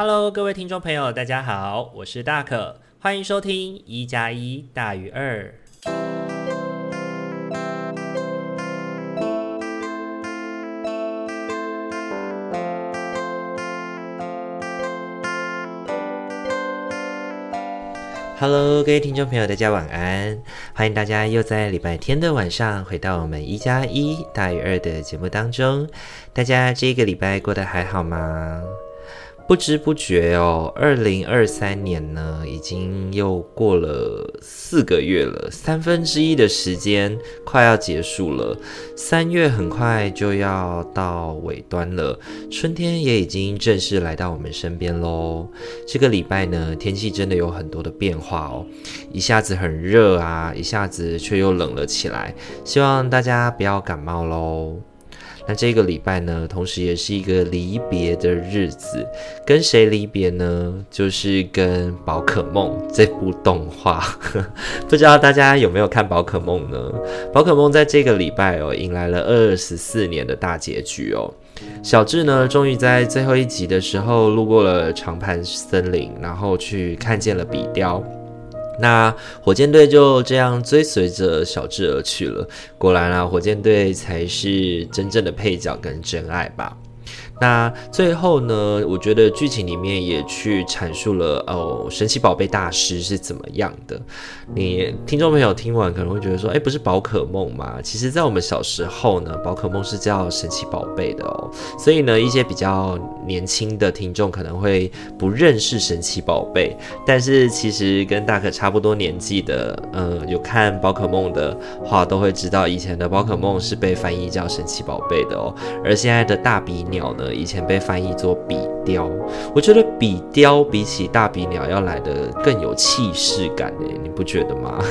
Hello，各位听众朋友，大家好，我是大可，欢迎收听一加一大于二。Hello，各位听众朋友，大家晚安！欢迎大家又在礼拜天的晚上回到我们一加一大于二的节目当中。大家这个礼拜过得还好吗？不知不觉哦，二零二三年呢，已经又过了四个月了，三分之一的时间快要结束了。三月很快就要到尾端了，春天也已经正式来到我们身边喽。这个礼拜呢，天气真的有很多的变化哦，一下子很热啊，一下子却又冷了起来。希望大家不要感冒喽。那这个礼拜呢，同时也是一个离别的日子，跟谁离别呢？就是跟宝可梦这部动画。不知道大家有没有看宝可梦呢？宝可梦在这个礼拜哦，迎来了二十四年的大结局哦。小智呢，终于在最后一集的时候路过了长盘森林，然后去看见了比雕。那火箭队就这样追随着小智而去了。果然啊，火箭队才是真正的配角跟真爱吧。那最后呢，我觉得剧情里面也去阐述了哦，神奇宝贝大师是怎么样的。你听众朋友听完可能会觉得说，哎，不是宝可梦吗？其实，在我们小时候呢，宝可梦是叫神奇宝贝的哦。所以呢，一些比较年轻的听众可能会不认识神奇宝贝，但是其实跟大可差不多年纪的，嗯、有看宝可梦的话，都会知道以前的宝可梦是被翻译叫神奇宝贝的哦。而现在的大比鸟呢，以前被翻译作比雕，我觉得比雕比起大比鸟要来得更有气势感诶，你不觉得吗？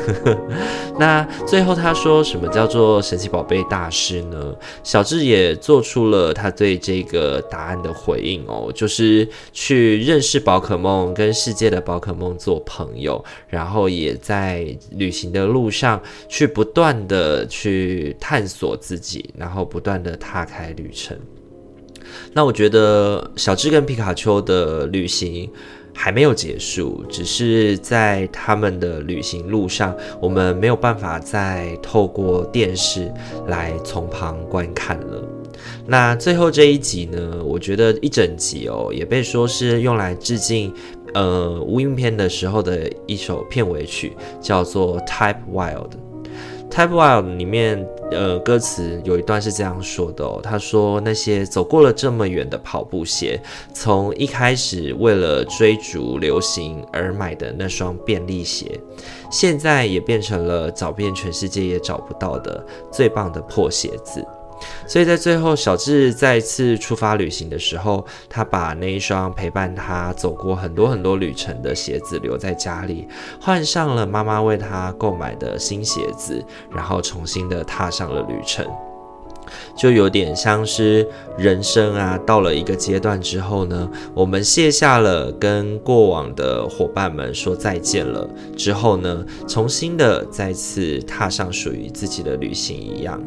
那最后他说什么叫做神奇宝贝大师呢？小智也做出了他对这个答案的回应哦，就是去认识宝可梦，跟世界的宝可梦做朋友，然后也在旅行的路上去不断的去探索自己，然后不断的踏开旅程。那我觉得小智跟皮卡丘的旅行还没有结束，只是在他们的旅行路上，我们没有办法再透过电视来从旁观看了。那最后这一集呢，我觉得一整集哦，也被说是用来致敬呃无印片的时候的一首片尾曲，叫做《Type Wild》。Type Wild 里面，呃，歌词有一段是这样说的哦，他说那些走过了这么远的跑步鞋，从一开始为了追逐流行而买的那双便利鞋，现在也变成了找遍全世界也找不到的最棒的破鞋子。所以在最后，小智再次出发旅行的时候，他把那一双陪伴他走过很多很多旅程的鞋子留在家里，换上了妈妈为他购买的新鞋子，然后重新的踏上了旅程。就有点像是人生啊，到了一个阶段之后呢，我们卸下了跟过往的伙伴们说再见了之后呢，重新的再次踏上属于自己的旅行一样。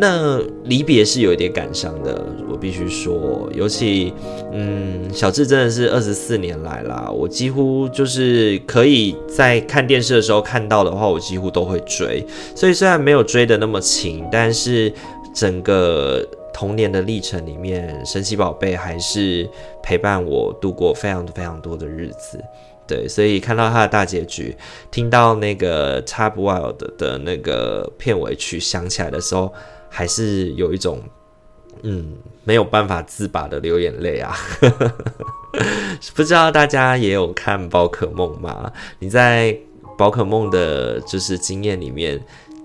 那离别是有一点感伤的，我必须说，尤其，嗯，小智真的是二十四年来啦，我几乎就是可以在看电视的时候看到的话，我几乎都会追。所以虽然没有追得那么勤，但是整个童年的历程里面，神奇宝贝还是陪伴我度过非常非常多的日子。对，所以看到它的大结局，听到那个 Type Wild 的那个片尾曲响起来的时候。还是有一种，嗯，没有办法自拔的流眼泪啊！不知道大家也有看宝可梦吗？你在宝可梦的就是经验里面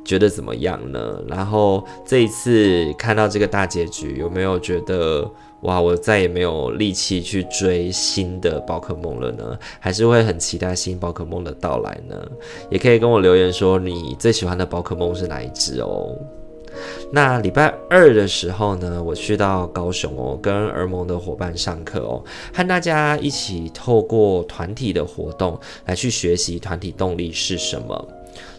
觉得怎么样呢？然后这一次看到这个大结局，有没有觉得哇，我再也没有力气去追新的宝可梦了呢？还是会很期待新宝可梦的到来呢？也可以跟我留言说你最喜欢的宝可梦是哪一只哦。那礼拜二的时候呢，我去到高雄哦，跟儿盟的伙伴上课哦，和大家一起透过团体的活动来去学习团体动力是什么。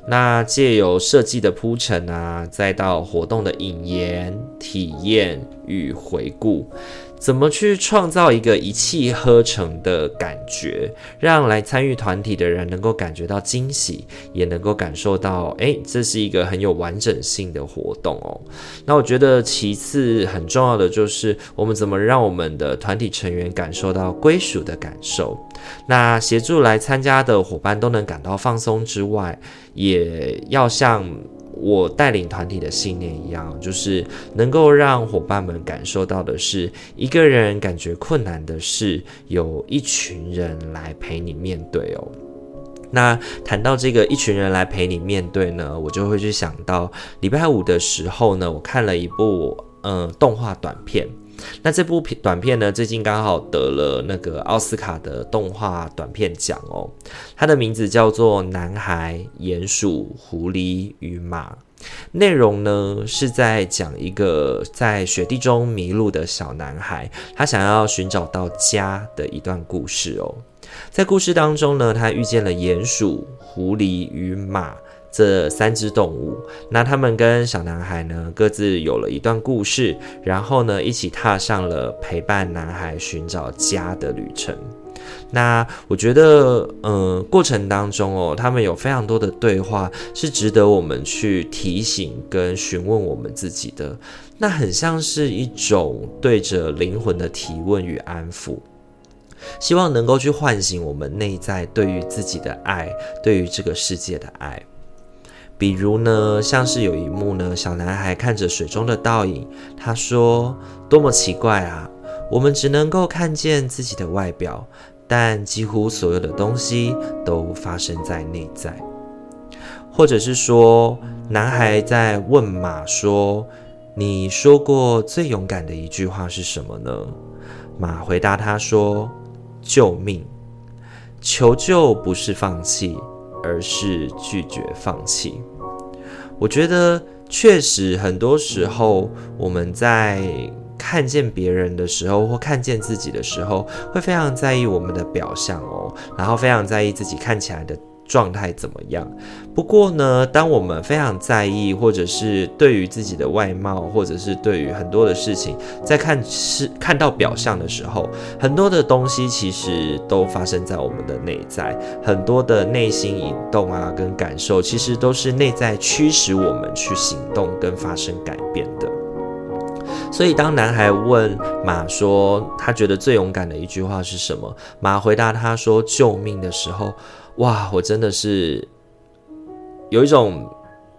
那借由设计的铺陈啊，再到活动的引言、体验与回顾。怎么去创造一个一气呵成的感觉，让来参与团体的人能够感觉到惊喜，也能够感受到，诶，这是一个很有完整性的活动哦。那我觉得其次很重要的就是，我们怎么让我们的团体成员感受到归属的感受。那协助来参加的伙伴都能感到放松之外，也要像我带领团体的信念一样，就是能够让伙伴们感受到的是，一个人感觉困难的事，有一群人来陪你面对哦。那谈到这个一群人来陪你面对呢，我就会去想到礼拜五的时候呢，我看了一部嗯、动画短片。那这部片短片呢，最近刚好得了那个奥斯卡的动画短片奖哦。它的名字叫做《男孩、鼹鼠、狐狸与马》。内容呢是在讲一个在雪地中迷路的小男孩，他想要寻找到家的一段故事哦。在故事当中呢，他遇见了鼹鼠、狐狸与马。这三只动物，那他们跟小男孩呢，各自有了一段故事，然后呢，一起踏上了陪伴男孩寻找家的旅程。那我觉得，嗯、呃，过程当中哦，他们有非常多的对话，是值得我们去提醒跟询问我们自己的。那很像是一种对着灵魂的提问与安抚，希望能够去唤醒我们内在对于自己的爱，对于这个世界的爱。比如呢，像是有一幕呢，小男孩看着水中的倒影，他说：“多么奇怪啊！我们只能够看见自己的外表，但几乎所有的东西都发生在内在。”或者是说，男孩在问马说：“你说过最勇敢的一句话是什么呢？”马回答他说：“救命！求救不是放弃。”而是拒绝放弃。我觉得确实，很多时候我们在看见别人的时候，或看见自己的时候，会非常在意我们的表象哦，然后非常在意自己看起来的。状态怎么样？不过呢，当我们非常在意，或者是对于自己的外貌，或者是对于很多的事情，在看是看到表象的时候，很多的东西其实都发生在我们的内在，很多的内心引动啊，跟感受，其实都是内在驱使我们去行动跟发生改变的。所以，当男孩问马说他觉得最勇敢的一句话是什么，马回答他说救命的时候。哇，我真的是有一种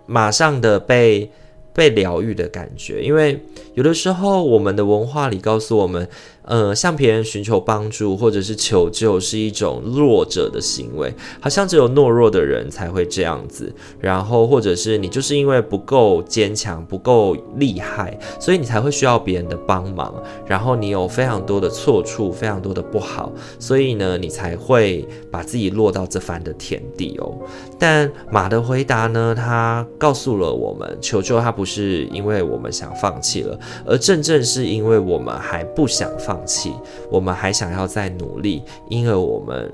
马上的被被疗愈的感觉，因为有的时候我们的文化里告诉我们。呃，向别人寻求帮助或者是求救是一种弱者的行为，好像只有懦弱的人才会这样子。然后，或者是你就是因为不够坚强、不够厉害，所以你才会需要别人的帮忙。然后你有非常多的错处、非常多的不好，所以呢，你才会把自己落到这番的田地哦。但马的回答呢，他告诉了我们，求救他不是因为我们想放弃了，而正正是因为我们还不想放。放弃，我们还想要再努力，因而我们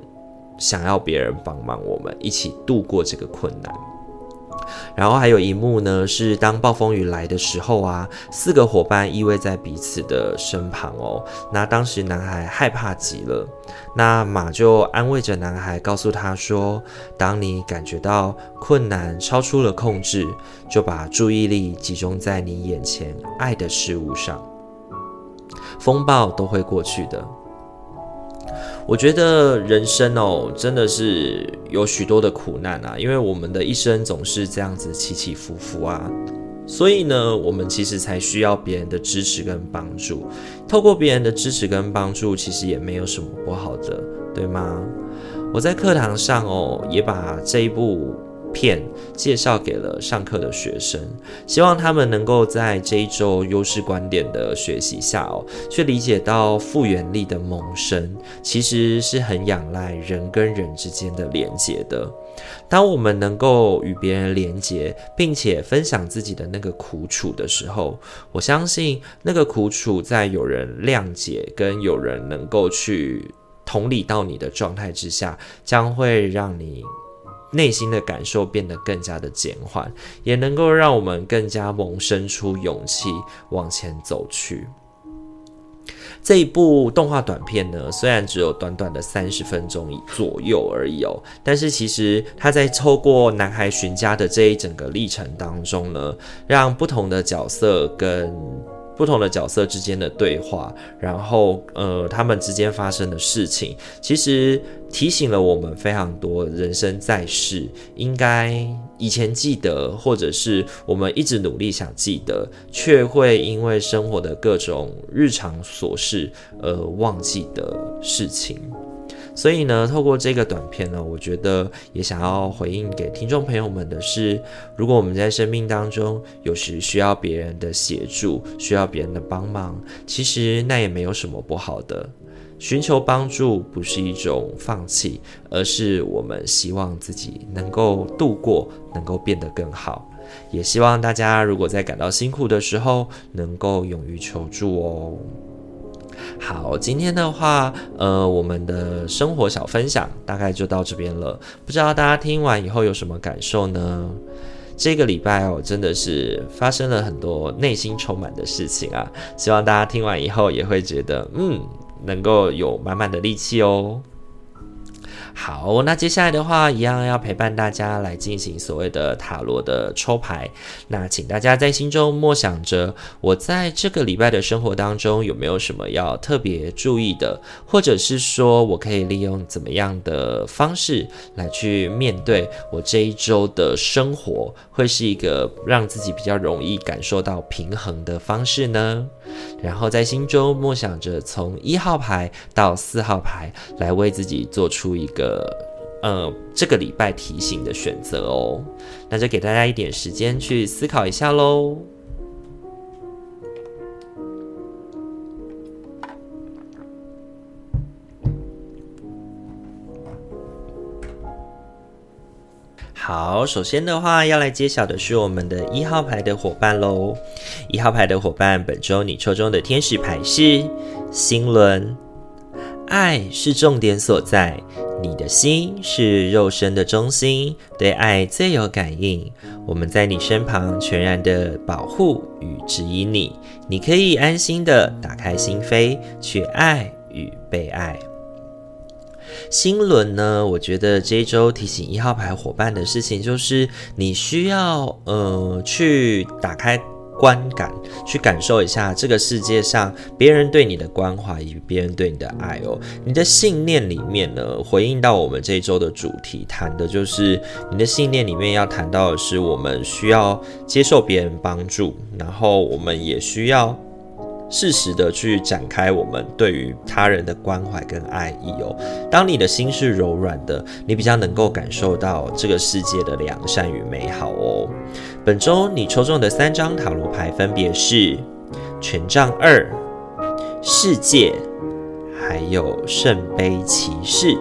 想要别人帮忙，我们一起度过这个困难。然后还有一幕呢，是当暴风雨来的时候啊，四个伙伴依偎在彼此的身旁哦。那当时男孩害怕极了，那马就安慰着男孩，告诉他说：“当你感觉到困难超出了控制，就把注意力集中在你眼前爱的事物上。”风暴都会过去的。我觉得人生哦，真的是有许多的苦难啊，因为我们的一生总是这样子起起伏伏啊，所以呢，我们其实才需要别人的支持跟帮助。透过别人的支持跟帮助，其实也没有什么不好的，对吗？我在课堂上哦，也把这一部。片介绍给了上课的学生，希望他们能够在这一周优势观点的学习下哦，去理解到复原力的萌生其实是很仰赖人跟人之间的连接的。当我们能够与别人连接，并且分享自己的那个苦楚的时候，我相信那个苦楚在有人谅解跟有人能够去同理到你的状态之下，将会让你。内心的感受变得更加的减缓，也能够让我们更加萌生出勇气往前走去。这一部动画短片呢，虽然只有短短的三十分钟左右而已哦，但是其实他在透过男孩寻家的这一整个历程当中呢，让不同的角色跟不同的角色之间的对话，然后呃，他们之间发生的事情，其实提醒了我们非常多。人生在世，应该以前记得，或者是我们一直努力想记得，却会因为生活的各种日常琐事而忘记的事情。所以呢，透过这个短片呢，我觉得也想要回应给听众朋友们的是，如果我们在生命当中有时需要别人的协助，需要别人的帮忙，其实那也没有什么不好的。寻求帮助不是一种放弃，而是我们希望自己能够度过，能够变得更好。也希望大家如果在感到辛苦的时候，能够勇于求助哦。好，今天的话，呃，我们的生活小分享大概就到这边了。不知道大家听完以后有什么感受呢？这个礼拜哦，真的是发生了很多内心充满的事情啊。希望大家听完以后也会觉得，嗯，能够有满满的力气哦。好，那接下来的话，一样要陪伴大家来进行所谓的塔罗的抽牌。那请大家在心中默想着，我在这个礼拜的生活当中有没有什么要特别注意的，或者是说我可以利用怎么样的方式来去面对我这一周的生活，会是一个让自己比较容易感受到平衡的方式呢？然后在心中默想着，从一号牌到四号牌，来为自己做出一个，呃，这个礼拜提醒的选择哦。那就给大家一点时间去思考一下喽。好，首先的话要来揭晓的是我们的一号牌的伙伴喽。一号牌的伙伴，本周你抽中的天使牌是心轮。爱是重点所在，你的心是肉身的中心，对爱最有感应。我们在你身旁，全然的保护与指引你，你可以安心的打开心扉，去爱与被爱。新轮呢，我觉得这一周提醒一号牌伙伴的事情，就是你需要呃去打开观感，去感受一下这个世界上别人对你的关怀与别人对你的爱哦。你的信念里面呢，回应到我们这一周的主题，谈的就是你的信念里面要谈到的是，我们需要接受别人帮助，然后我们也需要。适时的去展开我们对于他人的关怀跟爱意哦。当你的心是柔软的，你比较能够感受到这个世界的良善与美好哦。本周你抽中的三张塔罗牌分别是权杖二、世界，还有圣杯骑士。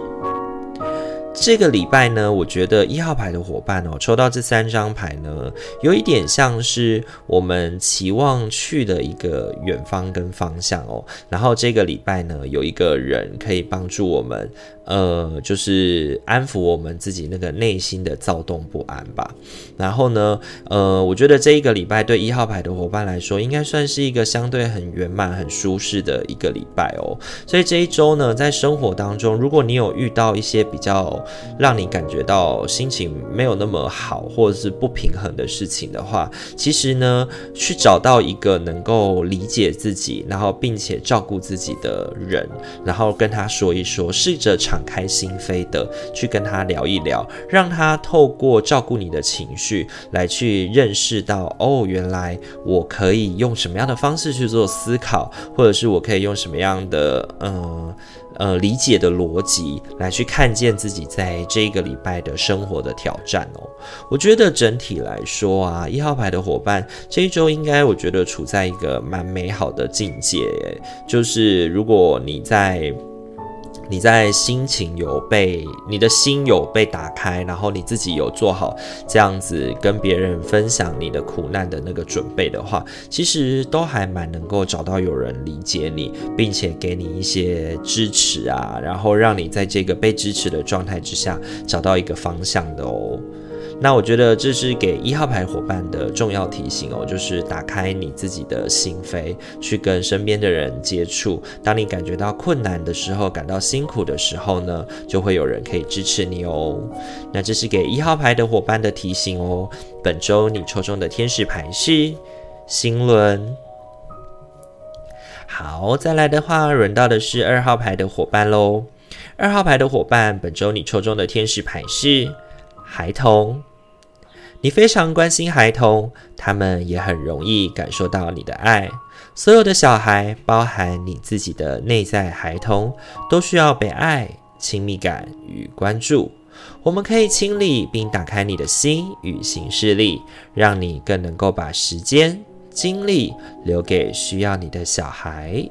这个礼拜呢，我觉得一号牌的伙伴哦，抽到这三张牌呢，有一点像是我们期望去的一个远方跟方向哦。然后这个礼拜呢，有一个人可以帮助我们。呃，就是安抚我们自己那个内心的躁动不安吧。然后呢，呃，我觉得这一个礼拜对一号牌的伙伴来说，应该算是一个相对很圆满、很舒适的一个礼拜哦。所以这一周呢，在生活当中，如果你有遇到一些比较让你感觉到心情没有那么好，或者是不平衡的事情的话，其实呢，去找到一个能够理解自己，然后并且照顾自己的人，然后跟他说一说，试着。敞开心扉的去跟他聊一聊，让他透过照顾你的情绪来去认识到，哦，原来我可以用什么样的方式去做思考，或者是我可以用什么样的呃呃理解的逻辑来去看见自己在这个礼拜的生活的挑战哦。我觉得整体来说啊，一号牌的伙伴这一周应该我觉得处在一个蛮美好的境界，就是如果你在。你在心情有被，你的心有被打开，然后你自己有做好这样子跟别人分享你的苦难的那个准备的话，其实都还蛮能够找到有人理解你，并且给你一些支持啊，然后让你在这个被支持的状态之下找到一个方向的哦。那我觉得这是给一号牌伙伴的重要提醒哦，就是打开你自己的心扉，去跟身边的人接触。当你感觉到困难的时候，感到辛苦的时候呢，就会有人可以支持你哦。那这是给一号牌的伙伴的提醒哦。本周你抽中的天使牌是星轮。好，再来的话，轮到的是二号牌的伙伴喽。二号牌的伙伴，本周你抽中的天使牌是孩童。你非常关心孩童，他们也很容易感受到你的爱。所有的小孩，包含你自己的内在孩童，都需要被爱、亲密感与关注。我们可以清理并打开你的心与行事力，让你更能够把时间。精力留给需要你的小孩。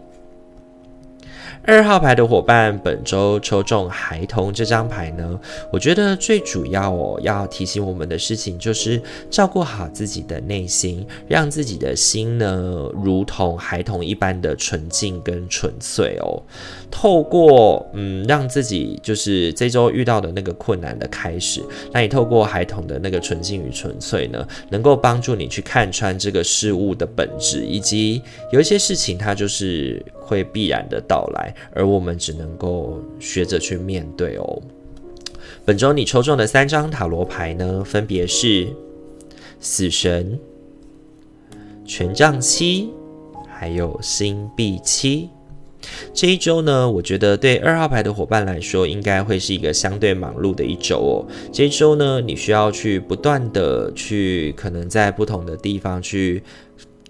二号牌的伙伴，本周抽中孩童这张牌呢，我觉得最主要哦，要提醒我们的事情就是照顾好自己的内心，让自己的心呢，如同孩童一般的纯净跟纯粹哦。透过嗯，让自己就是这周遇到的那个困难的开始，那你透过孩童的那个纯净与纯粹呢，能够帮助你去看穿这个事物的本质，以及有一些事情它就是。会必然的到来来，而我们只能够学着去面对哦。本周你抽中的三张塔罗牌呢，分别是死神、权杖七，还有星币七。这一周呢，我觉得对二号牌的伙伴来说，应该会是一个相对忙碌的一周哦。这一周呢，你需要去不断的去，可能在不同的地方去。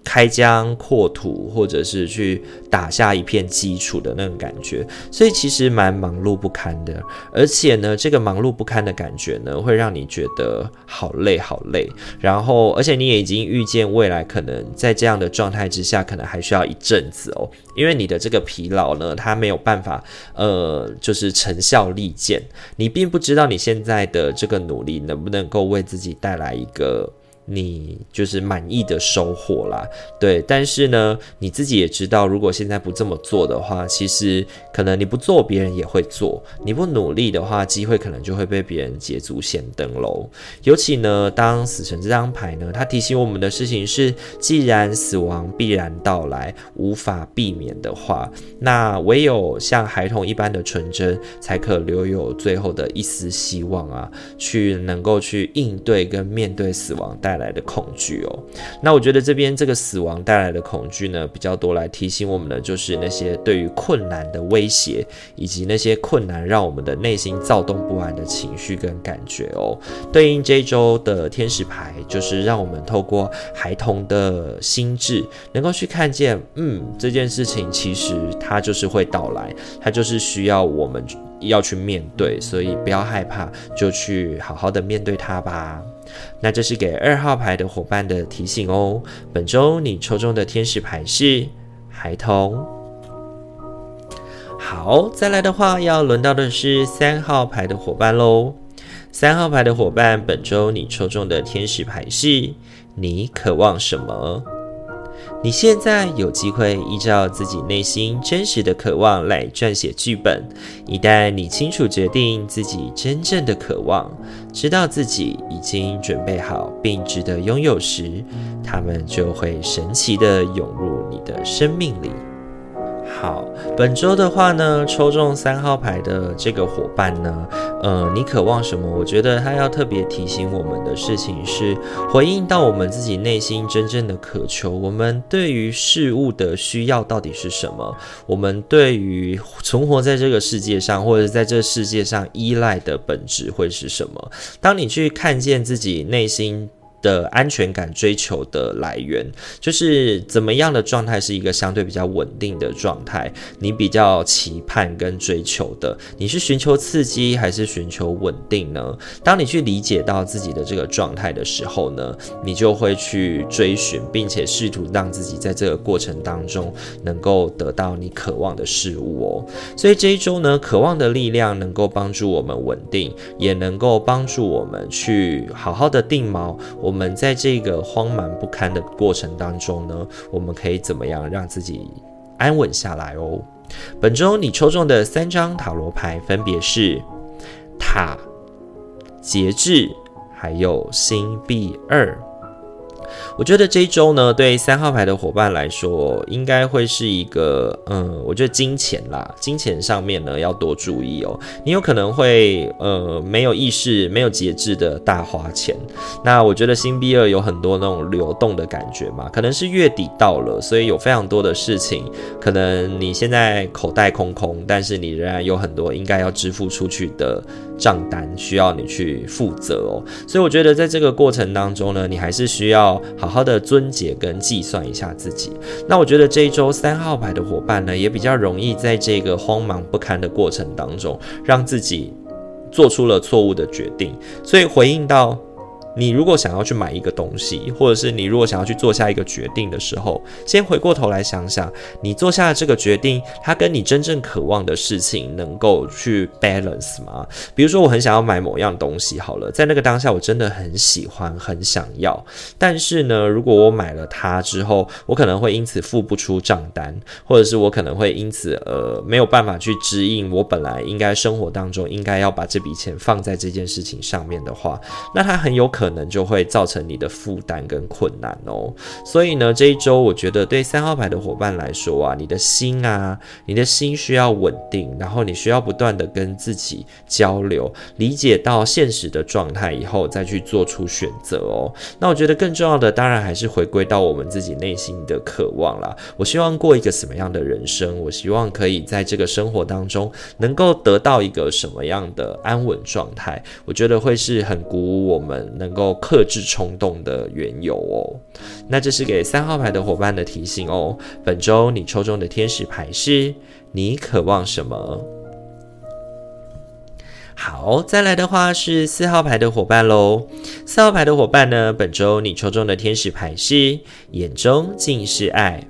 开疆扩土，或者是去打下一片基础的那种感觉，所以其实蛮忙碌不堪的。而且呢，这个忙碌不堪的感觉呢，会让你觉得好累好累。然后，而且你也已经预见未来可能在这样的状态之下，可能还需要一阵子哦。因为你的这个疲劳呢，它没有办法，呃，就是成效立见。你并不知道你现在的这个努力能不能够为自己带来一个。你就是满意的收获啦，对。但是呢，你自己也知道，如果现在不这么做的话，其实可能你不做，别人也会做；你不努力的话，机会可能就会被别人捷足先登喽。尤其呢，当死神这张牌呢，它提醒我们的事情是：既然死亡必然到来，无法避免的话，那唯有像孩童一般的纯真，才可留有最后的一丝希望啊，去能够去应对跟面对死亡带带来的恐惧哦，那我觉得这边这个死亡带来的恐惧呢，比较多来提醒我们的就是那些对于困难的威胁，以及那些困难让我们的内心躁动不安的情绪跟感觉哦。对应这周的天使牌，就是让我们透过孩童的心智，能够去看见，嗯，这件事情其实它就是会到来，它就是需要我们要去面对，所以不要害怕，就去好好的面对它吧。那这是给二号牌的伙伴的提醒哦。本周你抽中的天使牌是孩童。好，再来的话要轮到的是三号牌的伙伴喽。三号牌的伙伴，本周你抽中的天使牌是你渴望什么？你现在有机会依照自己内心真实的渴望来撰写剧本。一旦你清楚决定自己真正的渴望，知道自己已经准备好并值得拥有时，他们就会神奇的涌入你的生命里。好，本周的话呢，抽中三号牌的这个伙伴呢，呃，你渴望什么？我觉得他要特别提醒我们的事情是，回应到我们自己内心真正的渴求。我们对于事物的需要到底是什么？我们对于存活在这个世界上，或者在这世界上依赖的本质会是什么？当你去看见自己内心。的安全感追求的来源，就是怎么样的状态是一个相对比较稳定的状态？你比较期盼跟追求的，你是寻求刺激还是寻求稳定呢？当你去理解到自己的这个状态的时候呢，你就会去追寻，并且试图让自己在这个过程当中能够得到你渴望的事物哦。所以这一周呢，渴望的力量能够帮助我们稳定，也能够帮助我们去好好的定锚。我。我们在这个慌忙不堪的过程当中呢，我们可以怎么样让自己安稳下来哦？本周你抽中的三张塔罗牌分别是塔、节制，还有星币二。我觉得这一周呢，对三号牌的伙伴来说，应该会是一个，嗯，我觉得金钱啦，金钱上面呢要多注意哦。你有可能会，呃，没有意识、没有节制的大花钱。那我觉得星币二有很多那种流动的感觉嘛，可能是月底到了，所以有非常多的事情，可能你现在口袋空空，但是你仍然有很多应该要支付出去的账单需要你去负责哦。所以我觉得在这个过程当中呢，你还是需要。好好的尊节跟计算一下自己。那我觉得这一周三号牌的伙伴呢，也比较容易在这个慌忙不堪的过程当中，让自己做出了错误的决定。所以回应到。你如果想要去买一个东西，或者是你如果想要去做下一个决定的时候，先回过头来想想，你做下的这个决定，它跟你真正渴望的事情能够去 balance 吗？比如说，我很想要买某样东西，好了，在那个当下，我真的很喜欢，很想要。但是呢，如果我买了它之后，我可能会因此付不出账单，或者是我可能会因此呃没有办法去支应我本来应该生活当中应该要把这笔钱放在这件事情上面的话，那它很有可能。可能就会造成你的负担跟困难哦，所以呢，这一周我觉得对三号牌的伙伴来说啊，你的心啊，你的心需要稳定，然后你需要不断的跟自己交流，理解到现实的状态以后，再去做出选择哦。那我觉得更重要的，当然还是回归到我们自己内心的渴望啦。我希望过一个什么样的人生？我希望可以在这个生活当中能够得到一个什么样的安稳状态？我觉得会是很鼓舞我们能。能够克制冲动的缘由哦，那这是给三号牌的伙伴的提醒哦。本周你抽中的天使牌是你渴望什么？好，再来的话是四号牌的伙伴喽。四号牌的伙伴呢，本周你抽中的天使牌是眼中尽是爱，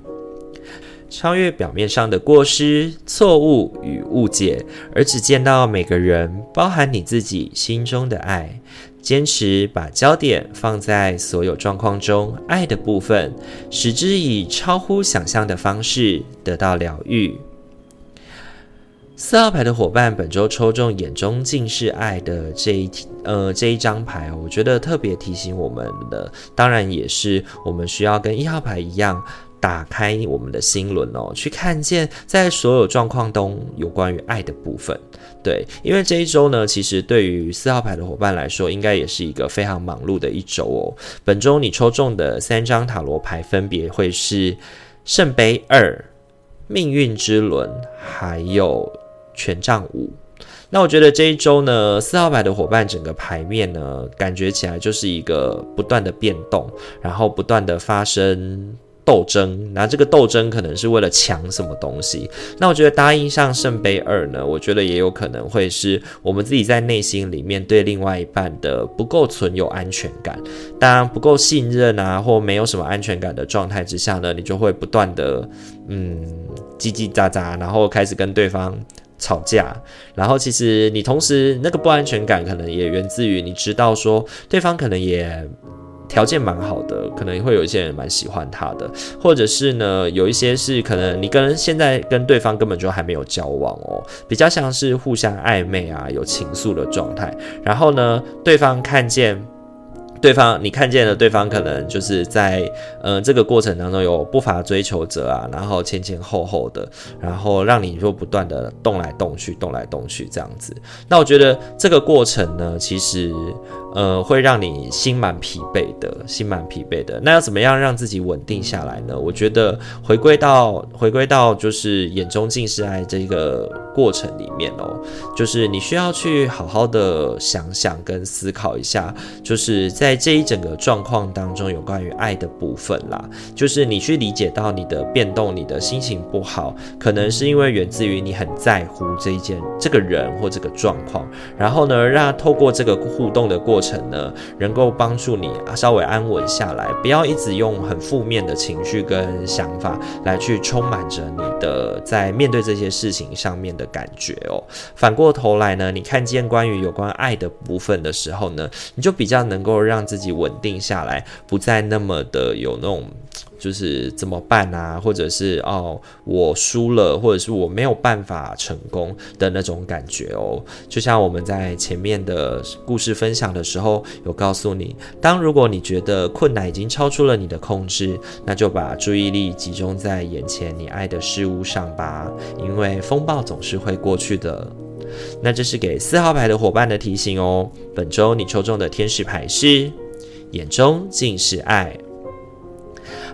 超越表面上的过失、错误与误解，而只见到每个人，包含你自己心中的爱。坚持把焦点放在所有状况中爱的部分，使之以超乎想象的方式得到疗愈。四号牌的伙伴，本周抽中眼中尽是爱的这一呃这一张牌，我觉得特别提醒我们的，当然也是我们需要跟一号牌一样。打开我们的心轮哦，去看见在所有状况中有关于爱的部分。对，因为这一周呢，其实对于四号牌的伙伴来说，应该也是一个非常忙碌的一周哦。本周你抽中的三张塔罗牌分别会是圣杯二、命运之轮，还有权杖五。那我觉得这一周呢，四号牌的伙伴整个牌面呢，感觉起来就是一个不断的变动，然后不断的发生。斗争，那这个斗争可能是为了抢什么东西？那我觉得答应上圣杯二呢，我觉得也有可能会是我们自己在内心里面对另外一半的不够存有安全感，当然不够信任啊，或没有什么安全感的状态之下呢，你就会不断的嗯叽叽喳喳，然后开始跟对方吵架，然后其实你同时那个不安全感可能也源自于你知道说对方可能也。条件蛮好的，可能会有一些人蛮喜欢他的，或者是呢，有一些是可能你跟现在跟对方根本就还没有交往哦，比较像是互相暧昧啊，有情愫的状态。然后呢，对方看见。对方，你看见了对方可能就是在嗯、这个过程当中有不乏追求者啊，然后前前后后的，然后让你就不断的动来动去，动来动去这样子。那我觉得这个过程呢，其实呃会让你心蛮疲惫的，心蛮疲惫的。那要怎么样让自己稳定下来呢？我觉得回归到回归到就是眼中尽是爱这个过程里面哦，就是你需要去好好的想想跟思考一下，就是在。在这一整个状况当中，有关于爱的部分啦，就是你去理解到你的变动，你的心情不好，可能是因为源自于你很在乎这一件、这个人或这个状况，然后呢，让透过这个互动的过程呢，能够帮助你稍微安稳下来，不要一直用很负面的情绪跟想法来去充满着你的在面对这些事情上面的感觉哦。反过头来呢，你看见关于有关爱的部分的时候呢，你就比较能够让让自己稳定下来，不再那么的有那种。就是怎么办啊，或者是哦，我输了，或者是我没有办法成功的那种感觉哦。就像我们在前面的故事分享的时候，有告诉你，当如果你觉得困难已经超出了你的控制，那就把注意力集中在眼前你爱的事物上吧，因为风暴总是会过去的。那这是给四号牌的伙伴的提醒哦。本周你抽中的天使牌是眼中尽是爱。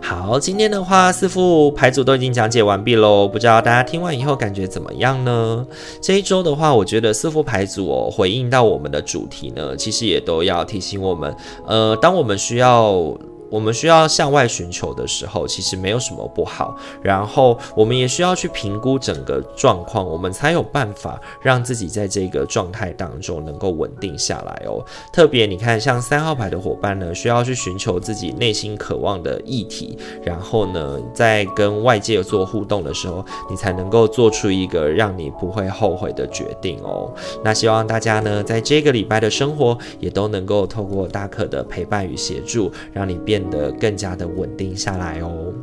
好，今天的话，四副牌组都已经讲解完毕喽。不知道大家听完以后感觉怎么样呢？这一周的话，我觉得四副牌组哦，回应到我们的主题呢，其实也都要提醒我们，呃，当我们需要。我们需要向外寻求的时候，其实没有什么不好。然后，我们也需要去评估整个状况，我们才有办法让自己在这个状态当中能够稳定下来哦。特别你看，像三号牌的伙伴呢，需要去寻求自己内心渴望的议题，然后呢，在跟外界做互动的时候，你才能够做出一个让你不会后悔的决定哦。那希望大家呢，在这个礼拜的生活也都能够透过大可的陪伴与协助，让你变。变得更加的稳定下来哦。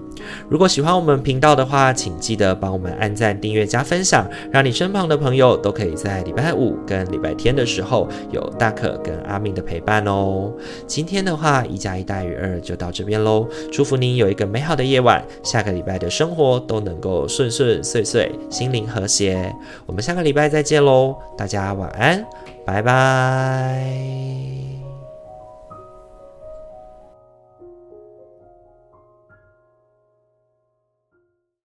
如果喜欢我们频道的话，请记得帮我们按赞、订阅、加分享，让你身旁的朋友都可以在礼拜五跟礼拜天的时候有大可跟阿明的陪伴哦。今天的话，一加一大于二就到这边喽。祝福您有一个美好的夜晚，下个礼拜的生活都能够顺顺遂遂，心灵和谐。我们下个礼拜再见喽，大家晚安，拜拜。